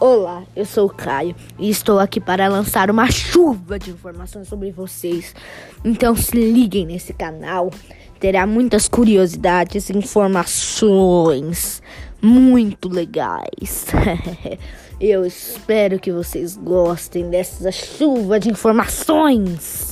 Olá, eu sou o Caio e estou aqui para lançar uma chuva de informações sobre vocês. Então se liguem nesse canal, terá muitas curiosidades e informações muito legais. eu espero que vocês gostem dessa chuva de informações.